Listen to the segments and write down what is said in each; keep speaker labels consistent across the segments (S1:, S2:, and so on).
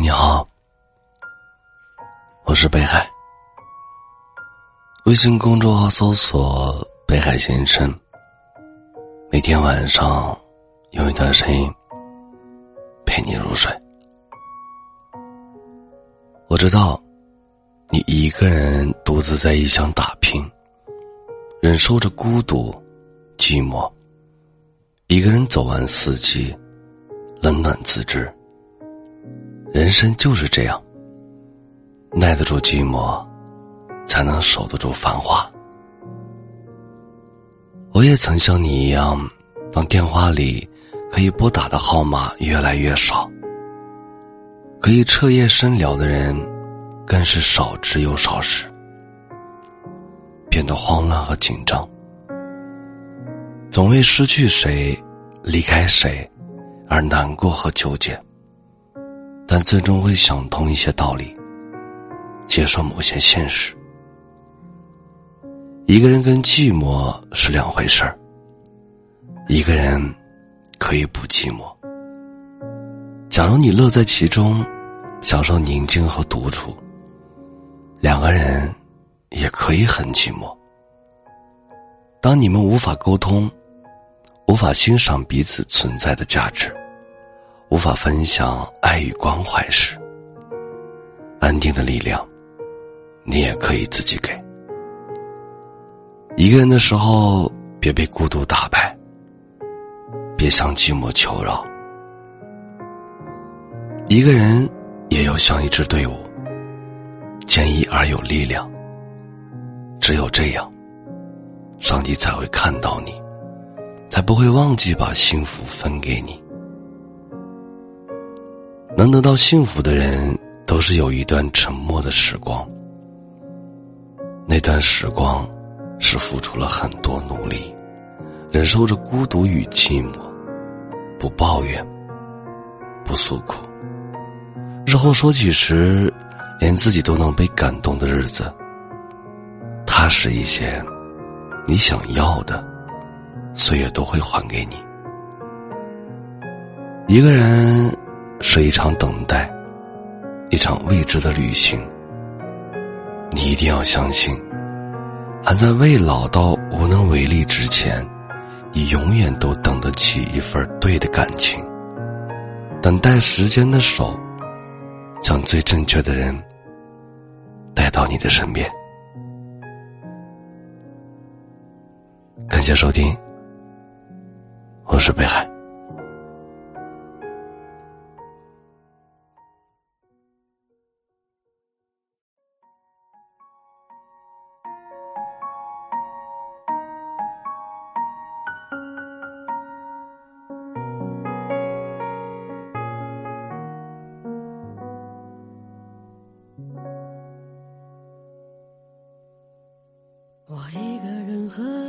S1: 你好，我是北海。微信公众号搜索“北海先生”，每天晚上有一段声音陪你入睡。我知道，你一个人独自在异乡打拼，忍受着孤独、寂寞，一个人走完四季，冷暖自知。人生就是这样，耐得住寂寞，才能守得住繁华。我也曾像你一样，当电话里可以拨打的号码越来越少，可以彻夜深聊的人，更是少之又少时，变得慌乱和紧张，总为失去谁、离开谁而难过和纠结。但最终会想通一些道理，接受某些现实。一个人跟寂寞是两回事儿。一个人可以不寂寞。假如你乐在其中，享受宁静和独处，两个人也可以很寂寞。当你们无法沟通，无法欣赏彼此存在的价值。无法分享爱与关怀时，安定的力量，你也可以自己给。一个人的时候，别被孤独打败，别向寂寞求饶。一个人也要像一支队伍，坚毅而有力量。只有这样，上帝才会看到你，才不会忘记把幸福分给你。能得到幸福的人，都是有一段沉默的时光。那段时光，是付出了很多努力，忍受着孤独与寂寞，不抱怨，不诉苦。日后说起时，连自己都能被感动的日子，踏实一些，你想要的，岁月都会还给你。一个人。是一场等待，一场未知的旅行。你一定要相信，还在未老到无能为力之前，你永远都等得起一份对的感情。等待时间的手，将最正确的人带到你的身边。感谢收听，我是北海。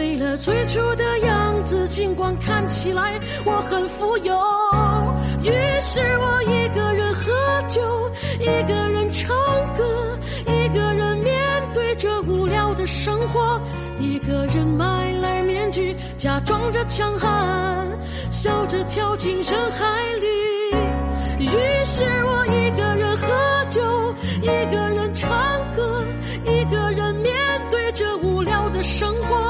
S2: 为了最初的样子尽管看起来我很富有于是我一个人喝酒一个人唱歌一个人面对着无聊的生活一个人买来面具假装着强悍笑着跳进人海里于是我一个人喝酒一个人唱歌一个人面对着无聊的生活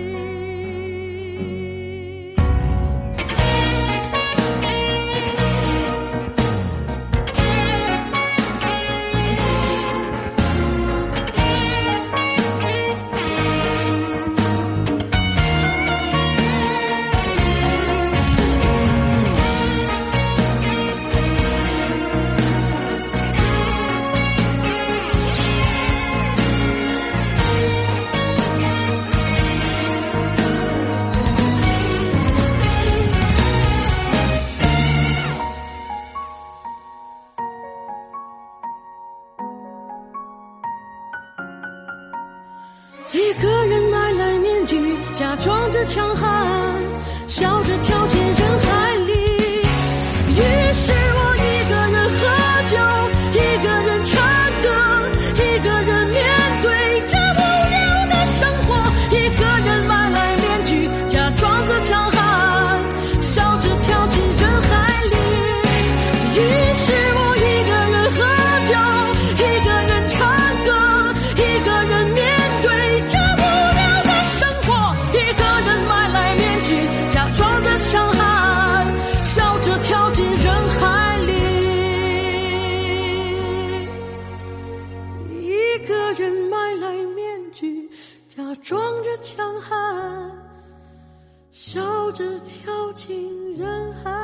S2: 一个人买来面具假装着强悍笑着跳是跳进人海